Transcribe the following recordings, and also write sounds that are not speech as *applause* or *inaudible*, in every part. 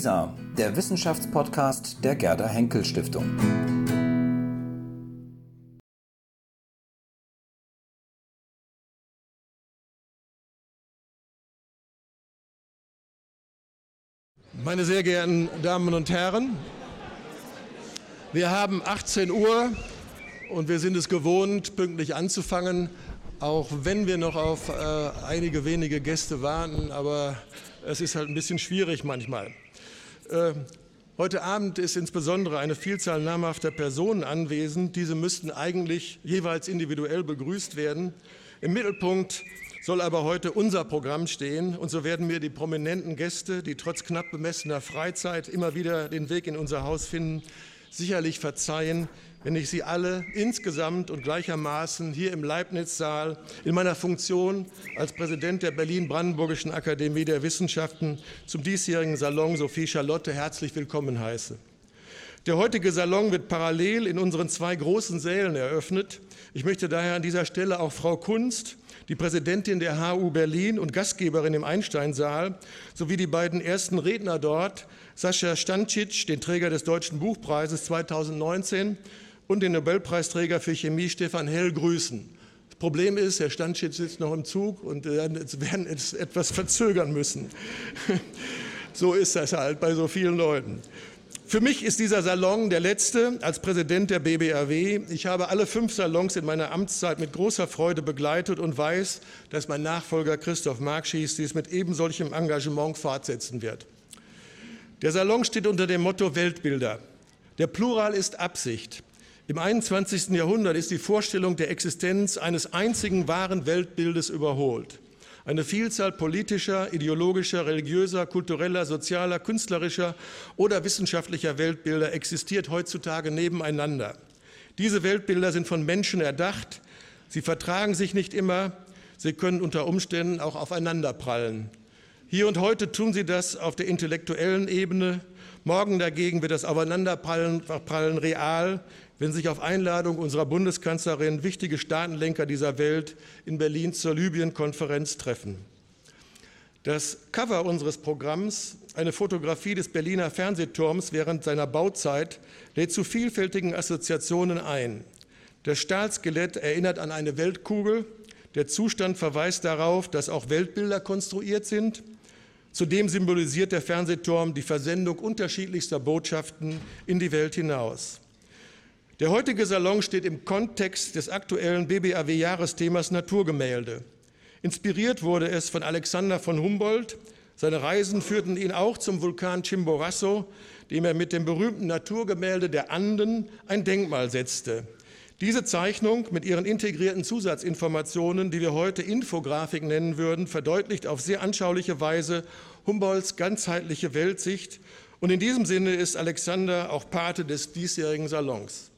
WISA, der Wissenschaftspodcast der Gerda Henkel Stiftung. Meine sehr geehrten Damen und Herren, wir haben 18 Uhr und wir sind es gewohnt, pünktlich anzufangen, auch wenn wir noch auf äh, einige wenige Gäste warten, aber es ist halt ein bisschen schwierig manchmal. Äh, heute Abend ist insbesondere eine Vielzahl namhafter Personen anwesend. Diese müssten eigentlich jeweils individuell begrüßt werden. Im Mittelpunkt soll aber heute unser Programm stehen. Und so werden mir die prominenten Gäste, die trotz knapp bemessener Freizeit immer wieder den Weg in unser Haus finden, sicherlich verzeihen, wenn ich Sie alle insgesamt und gleichermaßen hier im Leibniz-Saal in meiner Funktion als Präsident der Berlin-Brandenburgischen Akademie der Wissenschaften zum diesjährigen Salon Sophie Charlotte herzlich willkommen heiße. Der heutige Salon wird parallel in unseren zwei großen Sälen eröffnet. Ich möchte daher an dieser Stelle auch Frau Kunst, die Präsidentin der HU Berlin und Gastgeberin im Einsteinsaal, sowie die beiden ersten Redner dort, Sascha Stancic, den Träger des Deutschen Buchpreises 2019, und den Nobelpreisträger für Chemie Stefan Hell grüßen. Das Problem ist, Herr Stancic sitzt noch im Zug und wir werden es etwas verzögern müssen. *laughs* So ist das halt bei so vielen Leuten. Für mich ist dieser Salon der letzte als Präsident der BBAW. Ich habe alle fünf Salons in meiner Amtszeit mit großer Freude begleitet und weiß, dass mein Nachfolger Christoph Markschies dies mit ebensolchem Engagement fortsetzen wird. Der Salon steht unter dem Motto Weltbilder. Der Plural ist Absicht. Im 21. Jahrhundert ist die Vorstellung der Existenz eines einzigen wahren Weltbildes überholt. Eine Vielzahl politischer, ideologischer, religiöser, kultureller, sozialer, künstlerischer oder wissenschaftlicher Weltbilder existiert heutzutage nebeneinander. Diese Weltbilder sind von Menschen erdacht, sie vertragen sich nicht immer, sie können unter Umständen auch aufeinanderprallen. Hier und heute tun sie das auf der intellektuellen Ebene, morgen dagegen wird das Aufeinanderprallen real, wenn sich auf Einladung unserer Bundeskanzlerin wichtige Staatenlenker dieser Welt in Berlin zur Libyen-Konferenz treffen. Das Cover unseres Programms, eine Fotografie des Berliner Fernsehturms während seiner Bauzeit, lädt zu vielfältigen Assoziationen ein. Das Stahlskelett erinnert an eine Weltkugel, der Zustand verweist darauf, dass auch Weltbilder konstruiert sind. Zudem symbolisiert der Fernsehturm die Versendung unterschiedlichster Botschaften in die Welt hinaus. Der heutige Salon steht im Kontext des aktuellen BBAW-Jahresthemas Naturgemälde. Inspiriert wurde es von Alexander von Humboldt. Seine Reisen führten ihn auch zum Vulkan Chimborazo, dem er mit dem berühmten Naturgemälde der Anden ein Denkmal setzte. Diese Zeichnung mit ihren integrierten Zusatzinformationen, die wir heute Infografik nennen würden, verdeutlicht auf sehr anschauliche Weise Humboldts ganzheitliche Weltsicht. Und in diesem Sinne ist Alexander auch Pate des diesjährigen Salons.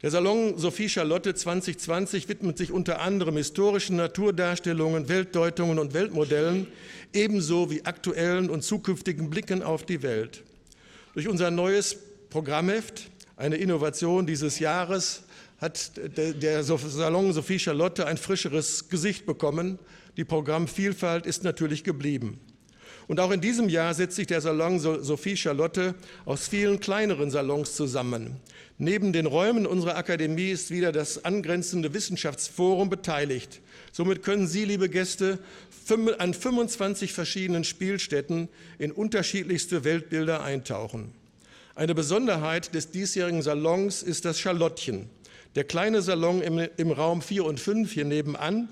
Der Salon Sophie Charlotte 2020 widmet sich unter anderem historischen Naturdarstellungen, Weltdeutungen und Weltmodellen, ebenso wie aktuellen und zukünftigen Blicken auf die Welt. Durch unser neues Programmheft, eine Innovation dieses Jahres, hat der Salon Sophie Charlotte ein frischeres Gesicht bekommen. Die Programmvielfalt ist natürlich geblieben. Und auch in diesem Jahr setzt sich der Salon Sophie Charlotte aus vielen kleineren Salons zusammen. Neben den Räumen unserer Akademie ist wieder das angrenzende Wissenschaftsforum beteiligt. Somit können Sie, liebe Gäste, an 25 verschiedenen Spielstätten in unterschiedlichste Weltbilder eintauchen. Eine Besonderheit des diesjährigen Salons ist das Charlottchen. Der kleine Salon im, im Raum 4 und 5 hier nebenan,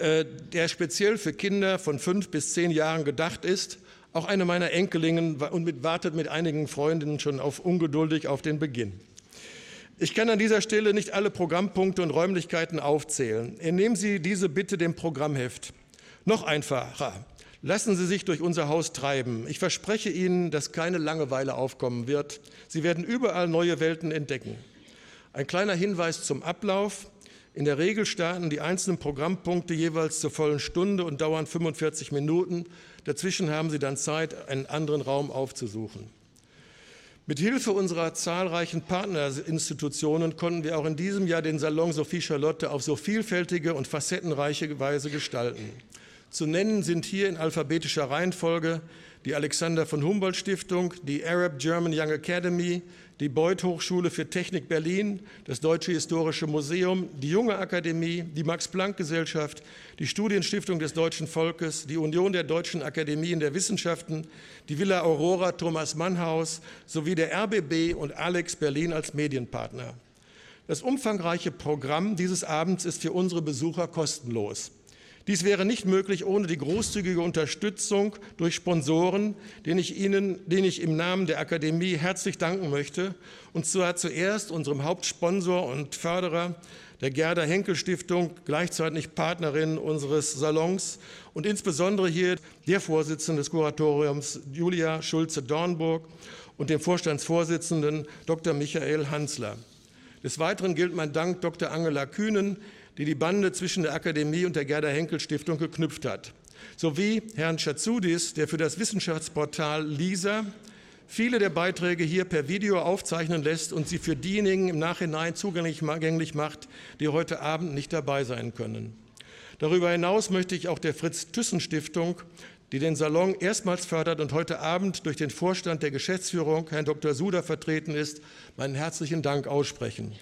der speziell für Kinder von fünf bis zehn Jahren gedacht ist auch eine meiner mit, wartet mit einigen Freundinnen schon auf, ungeduldig auf den Beginn. Ich kann an dieser Stelle nicht alle Programmpunkte und Räumlichkeiten aufzählen. Entnehmen Sie diese bitte dem Programmheft. Noch einfacher. Lassen Sie sich durch unser Haus treiben. Ich verspreche Ihnen, dass keine Langeweile aufkommen wird. Sie werden überall neue Welten entdecken. Ein kleiner Hinweis zum Ablauf. In der Regel starten die einzelnen Programmpunkte jeweils zur vollen Stunde und dauern 45 Minuten. Dazwischen haben Sie dann Zeit, einen anderen Raum aufzusuchen. Mit Hilfe unserer zahlreichen Partnerinstitutionen konnten wir auch in diesem Jahr den Salon Sophie Charlotte auf so vielfältige und facettenreiche Weise gestalten. Zu nennen sind hier in alphabetischer Reihenfolge die Alexander von Humboldt Stiftung, die Arab German Young Academy, die Beuth Hochschule für Technik Berlin, das Deutsche Historische Museum, die Junge Akademie, die Max Planck Gesellschaft, die Studienstiftung des deutschen Volkes, die Union der deutschen Akademien der Wissenschaften, die Villa Aurora Thomas Mann Haus sowie der RBB und Alex Berlin als Medienpartner. Das umfangreiche Programm dieses Abends ist für unsere Besucher kostenlos. Dies wäre nicht möglich ohne die großzügige Unterstützung durch Sponsoren, denen ich Ihnen, denen ich im Namen der Akademie herzlich danken möchte. Und zwar zuerst unserem Hauptsponsor und Förderer, der Gerda Henkel Stiftung, gleichzeitig Partnerin unseres Salons und insbesondere hier der Vorsitzende des Kuratoriums Julia Schulze-Dornburg und dem Vorstandsvorsitzenden Dr. Michael Hansler. Des Weiteren gilt mein Dank Dr. Angela Kühnen, die die Bande zwischen der Akademie und der Gerda Henkel Stiftung geknüpft hat, sowie Herrn Chazoudis, der für das Wissenschaftsportal LISA viele der Beiträge hier per Video aufzeichnen lässt und sie für diejenigen im Nachhinein zugänglich macht, die heute Abend nicht dabei sein können. Darüber hinaus möchte ich auch der Fritz-Thyssen-Stiftung, die den Salon erstmals fördert und heute Abend durch den Vorstand der Geschäftsführung, Herrn Dr. Suder, vertreten ist, meinen herzlichen Dank aussprechen.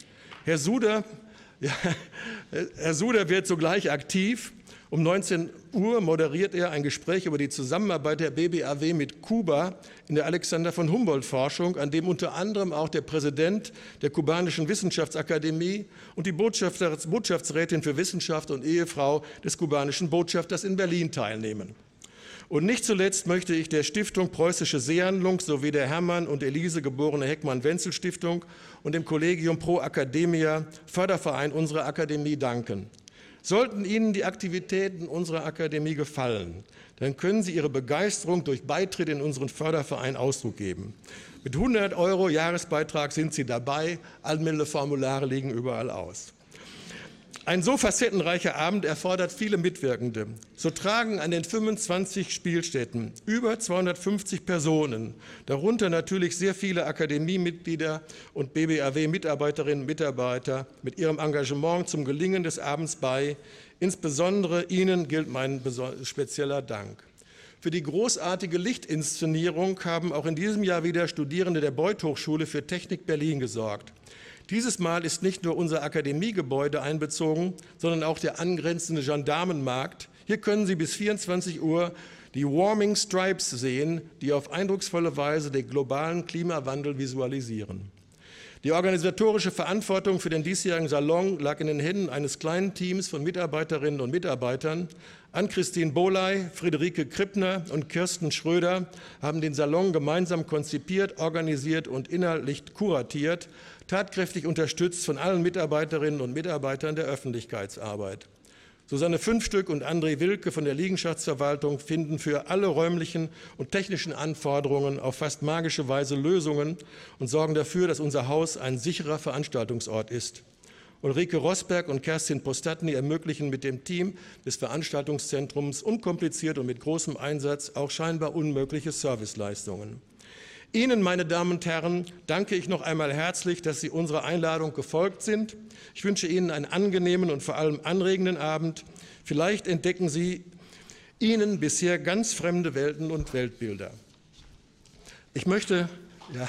Herr Suder ja, Herr Suder wird sogleich aktiv. Um 19 Uhr moderiert er ein Gespräch über die Zusammenarbeit der BBAW mit Kuba in der Alexander von Humboldt Forschung, an dem unter anderem auch der Präsident der kubanischen Wissenschaftsakademie und die Botschaftsrätin für Wissenschaft und Ehefrau des kubanischen Botschafters in Berlin teilnehmen. Und nicht zuletzt möchte ich der Stiftung Preußische Seehandlung sowie der Hermann und Elise geborene Heckmann-Wenzel Stiftung und dem Kollegium Pro Academia Förderverein unserer Akademie danken. Sollten Ihnen die Aktivitäten unserer Akademie gefallen, dann können Sie Ihre Begeisterung durch Beitritt in unseren Förderverein Ausdruck geben. Mit 100 Euro Jahresbeitrag sind Sie dabei. Anmeldeformulare liegen überall aus. Ein so facettenreicher Abend erfordert viele Mitwirkende. So tragen an den 25 Spielstätten über 250 Personen, darunter natürlich sehr viele Akademiemitglieder und BBAW-Mitarbeiterinnen und Mitarbeiter, mit ihrem Engagement zum Gelingen des Abends bei. Insbesondere Ihnen gilt mein spezieller Dank. Für die großartige Lichtinszenierung haben auch in diesem Jahr wieder Studierende der Beuth Hochschule für Technik Berlin gesorgt. Dieses Mal ist nicht nur unser Akademiegebäude einbezogen, sondern auch der angrenzende Gendarmenmarkt. Hier können Sie bis 24 Uhr die Warming Stripes sehen, die auf eindrucksvolle Weise den globalen Klimawandel visualisieren. Die organisatorische Verantwortung für den diesjährigen Salon lag in den Händen eines kleinen Teams von Mitarbeiterinnen und Mitarbeitern. Ann-Christine Boley, Friederike Krippner und Kirsten Schröder haben den Salon gemeinsam konzipiert, organisiert und inhaltlich kuratiert tatkräftig unterstützt von allen Mitarbeiterinnen und Mitarbeitern der Öffentlichkeitsarbeit. Susanne Fünfstück und André Wilke von der Liegenschaftsverwaltung finden für alle räumlichen und technischen Anforderungen auf fast magische Weise Lösungen und sorgen dafür, dass unser Haus ein sicherer Veranstaltungsort ist. Ulrike Rosberg und Kerstin Postatny ermöglichen mit dem Team des Veranstaltungszentrums unkompliziert und mit großem Einsatz auch scheinbar unmögliche Serviceleistungen. Ihnen, meine Damen und Herren, danke ich noch einmal herzlich, dass Sie unserer Einladung gefolgt sind. Ich wünsche Ihnen einen angenehmen und vor allem anregenden Abend. Vielleicht entdecken Sie Ihnen bisher ganz fremde Welten und Weltbilder. Ich möchte, ja.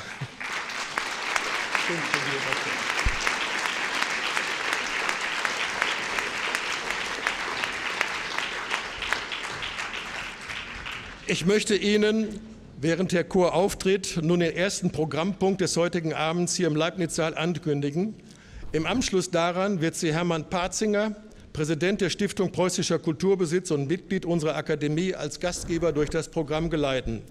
Ich möchte Ihnen während der Chor auftritt, nun den ersten Programmpunkt des heutigen Abends hier im Leibniz-Saal ankündigen. Im Anschluss daran wird sie Hermann Patzinger, Präsident der Stiftung Preußischer Kulturbesitz und Mitglied unserer Akademie, als Gastgeber durch das Programm geleiten.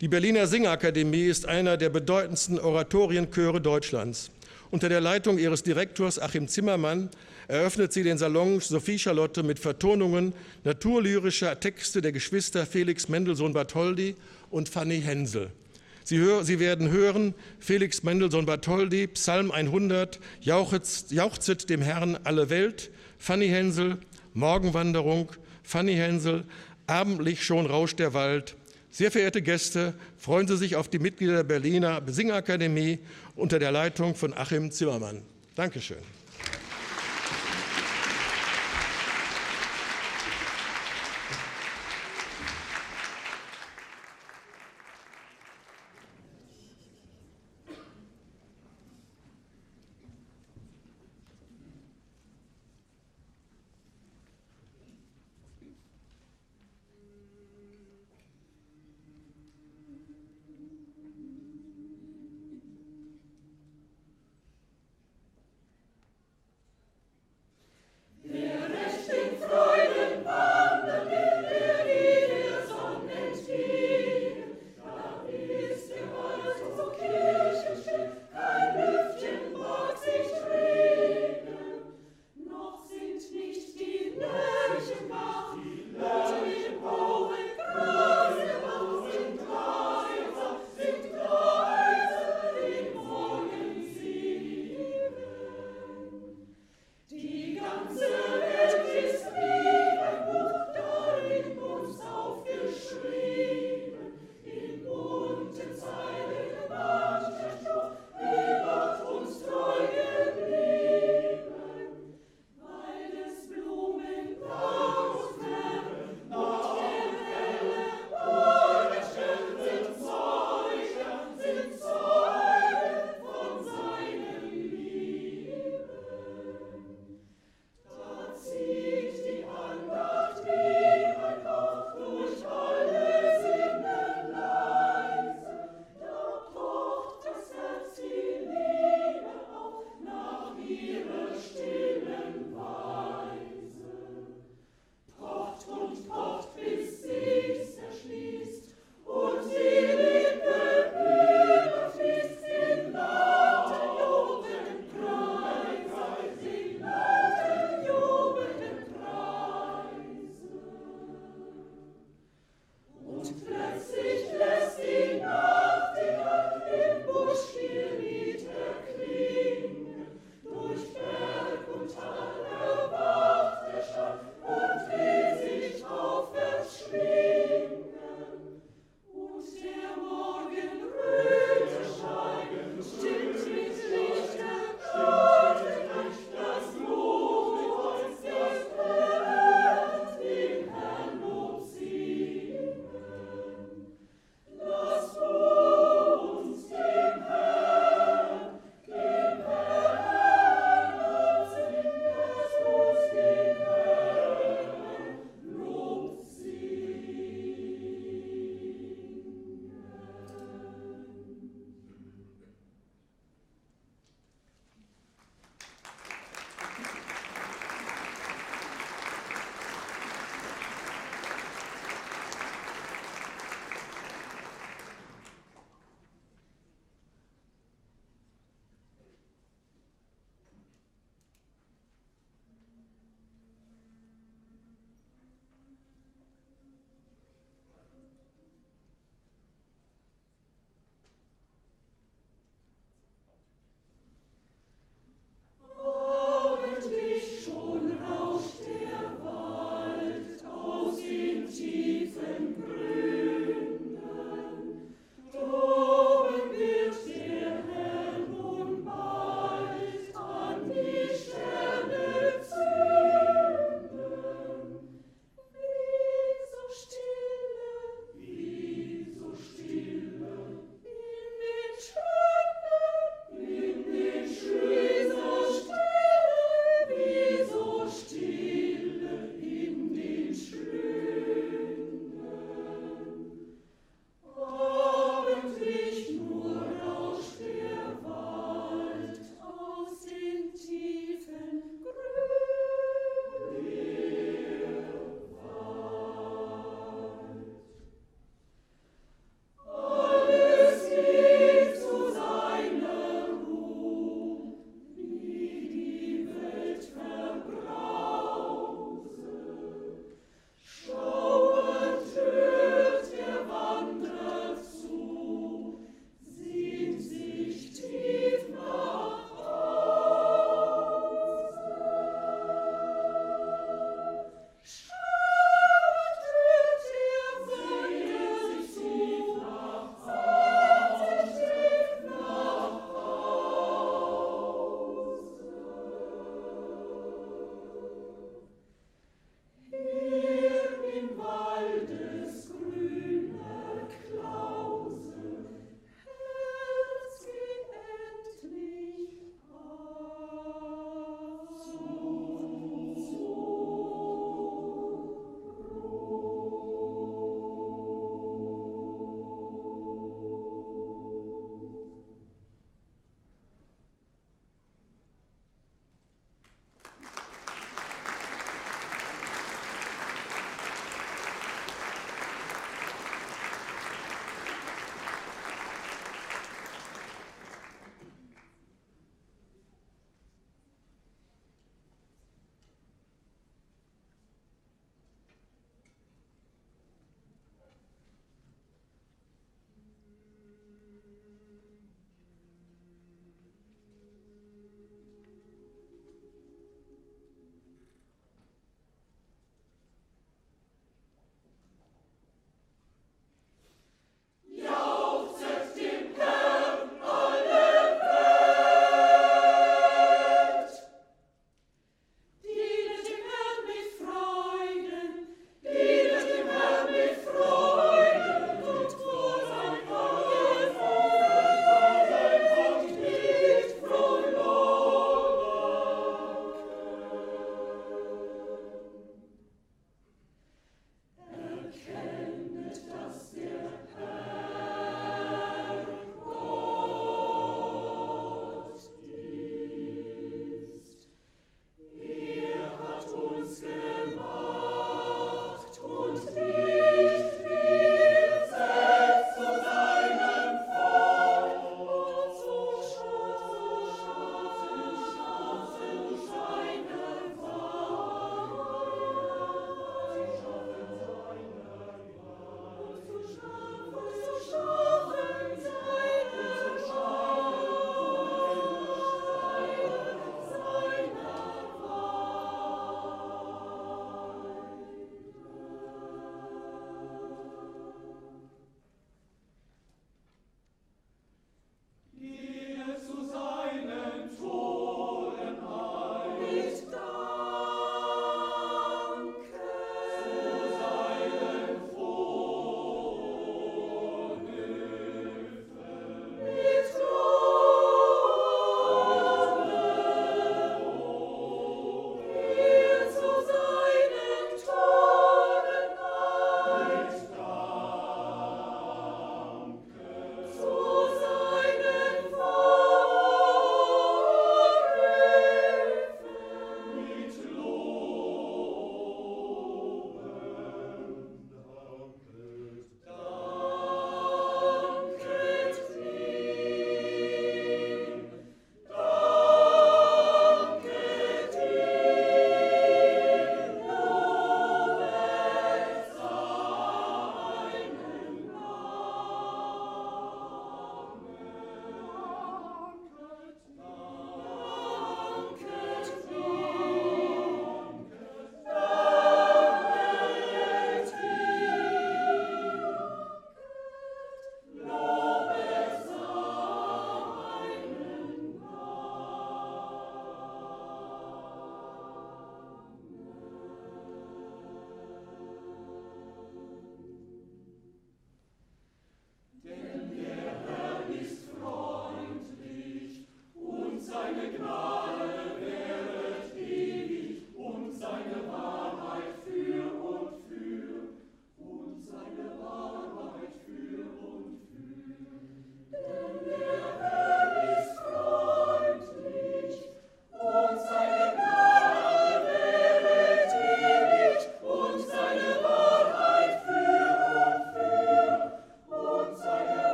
Die Berliner Singakademie ist einer der bedeutendsten Oratorienchöre Deutschlands. Unter der Leitung ihres Direktors Achim Zimmermann eröffnet sie den Salon Sophie Charlotte mit Vertonungen naturlyrischer Texte der Geschwister Felix Mendelssohn Bartholdy und Fanny Hensel. Sie, hör, Sie, werden hören Felix Mendelssohn Bartholdy, Psalm 100, jauchzet, jauchzet dem Herrn alle Welt, Fanny Hensel, Morgenwanderung, Fanny Hensel, abendlich schon rauscht der Wald. Sehr verehrte Gäste, freuen Sie sich auf die Mitglieder der Berliner Singakademie unter der Leitung von Achim Zimmermann. Dankeschön.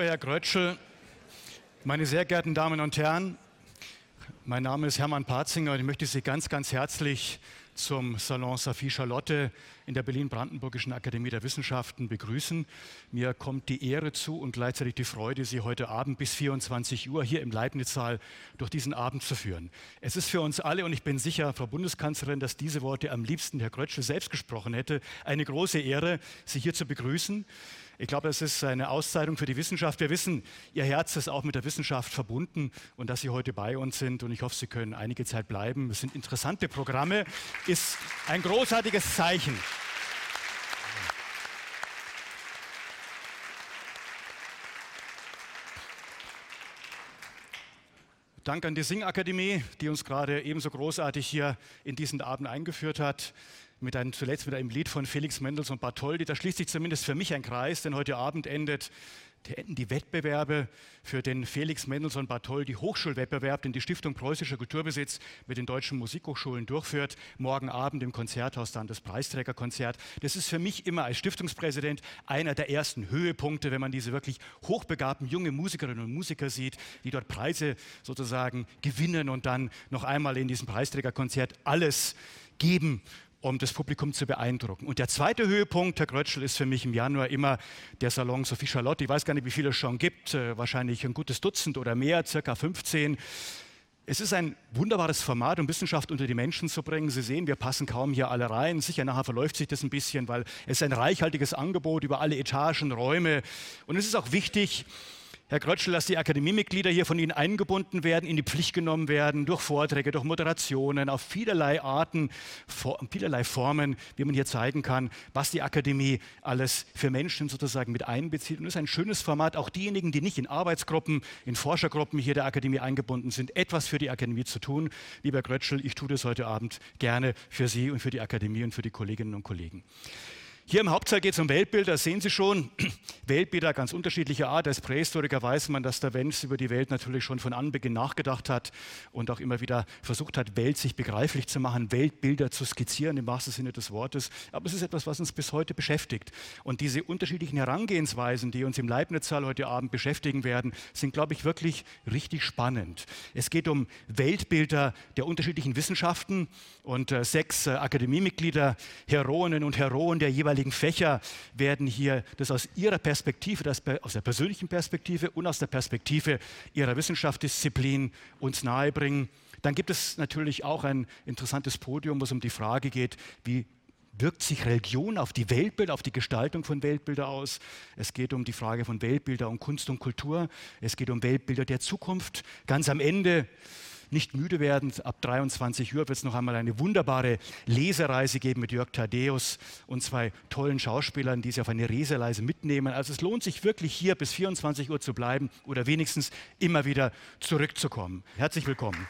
Lieber Herr Grötschel, meine sehr geehrten Damen und Herren, mein Name ist Hermann Patzinger und ich möchte Sie ganz, ganz herzlich zum Salon Sophie Charlotte in der Berlin-Brandenburgischen Akademie der Wissenschaften begrüßen. Mir kommt die Ehre zu und gleichzeitig die Freude, Sie heute Abend bis 24 Uhr hier im Leibniz-Saal durch diesen Abend zu führen. Es ist für uns alle, und ich bin sicher, Frau Bundeskanzlerin, dass diese Worte am liebsten Herr Krötschel selbst gesprochen hätte, eine große Ehre, Sie hier zu begrüßen. Ich glaube, es ist eine Auszeichnung für die Wissenschaft. Wir wissen, Ihr Herz ist auch mit der Wissenschaft verbunden und dass Sie heute bei uns sind. Und ich hoffe, Sie können einige Zeit bleiben. Es sind interessante Programme, ist ein großartiges Zeichen. Dank an die Singakademie, die uns gerade ebenso großartig hier in diesen Abend eingeführt hat mit einem, zuletzt mit einem Lied von Felix Mendelssohn Bartholdy. Da schließt sich zumindest für mich ein Kreis, denn heute Abend endet die die Wettbewerbe für den Felix Mendelssohn Bartholdy Hochschulwettbewerb, den die Stiftung Preußischer Kulturbesitz mit den deutschen Musikhochschulen durchführt. Morgen Abend im Konzerthaus dann das Preisträgerkonzert. Das ist für mich immer als Stiftungspräsident einer der ersten Höhepunkte, wenn man diese wirklich hochbegabten junge Musikerinnen und Musiker sieht, die dort Preise sozusagen gewinnen und dann noch einmal in diesem Preisträgerkonzert alles geben um das Publikum zu beeindrucken. Und der zweite Höhepunkt, Herr Grötschel, ist für mich im Januar immer der Salon Sophie Charlotte. Ich weiß gar nicht, wie viele es schon gibt, äh, wahrscheinlich ein gutes Dutzend oder mehr, circa 15. Es ist ein wunderbares Format, um Wissenschaft unter die Menschen zu bringen. Sie sehen, wir passen kaum hier alle rein. Sicher, nachher verläuft sich das ein bisschen, weil es ein reichhaltiges Angebot über alle Etagen, Räume. Und es ist auch wichtig, Herr Krötschel, dass die Akademiemitglieder hier von Ihnen eingebunden werden, in die Pflicht genommen werden, durch Vorträge, durch Moderationen, auf vielerlei Arten, vielerlei Formen, wie man hier zeigen kann, was die Akademie alles für Menschen sozusagen mit einbezieht. Und es ist ein schönes Format, auch diejenigen, die nicht in Arbeitsgruppen, in Forschergruppen hier der Akademie eingebunden sind, etwas für die Akademie zu tun. Lieber Krötschel, ich tue das heute Abend gerne für Sie und für die Akademie und für die Kolleginnen und Kollegen. Hier im Hauptsaal geht es um Weltbilder, das sehen Sie schon. *clears throat* Weltbilder ganz unterschiedlicher Art. Als Prähistoriker weiß man, dass der Mensch über die Welt natürlich schon von Anbeginn nachgedacht hat und auch immer wieder versucht hat, Welt sich begreiflich zu machen, Weltbilder zu skizzieren im wahrsten Sinne des Wortes. Aber es ist etwas, was uns bis heute beschäftigt. Und diese unterschiedlichen Herangehensweisen, die uns im Leibniz-Saal heute Abend beschäftigen werden, sind, glaube ich, wirklich richtig spannend. Es geht um Weltbilder der unterschiedlichen Wissenschaften und äh, sechs äh, Akademiemitglieder, Heroinnen und Heroen der jeweiligen jeweiligen Fächer werden hier das aus ihrer Perspektive, das aus der persönlichen Perspektive und aus der Perspektive ihrer Wissenschaftsdisziplin uns nahebringen. Dann gibt es natürlich auch ein interessantes Podium, wo es um die Frage geht, wie wirkt sich Religion auf die Weltbilder, auf die Gestaltung von Weltbilder aus. Es geht um die Frage von Weltbilder und Kunst und Kultur. Es geht um Weltbilder der Zukunft. Ganz am Ende nicht müde werden. Ab 23 Uhr wird es noch einmal eine wunderbare Lesereise geben mit Jörg Thaddeus und zwei tollen Schauspielern, die Sie auf eine Lesereise mitnehmen. Also es lohnt sich wirklich hier bis 24 Uhr zu bleiben oder wenigstens immer wieder zurückzukommen. Herzlich willkommen.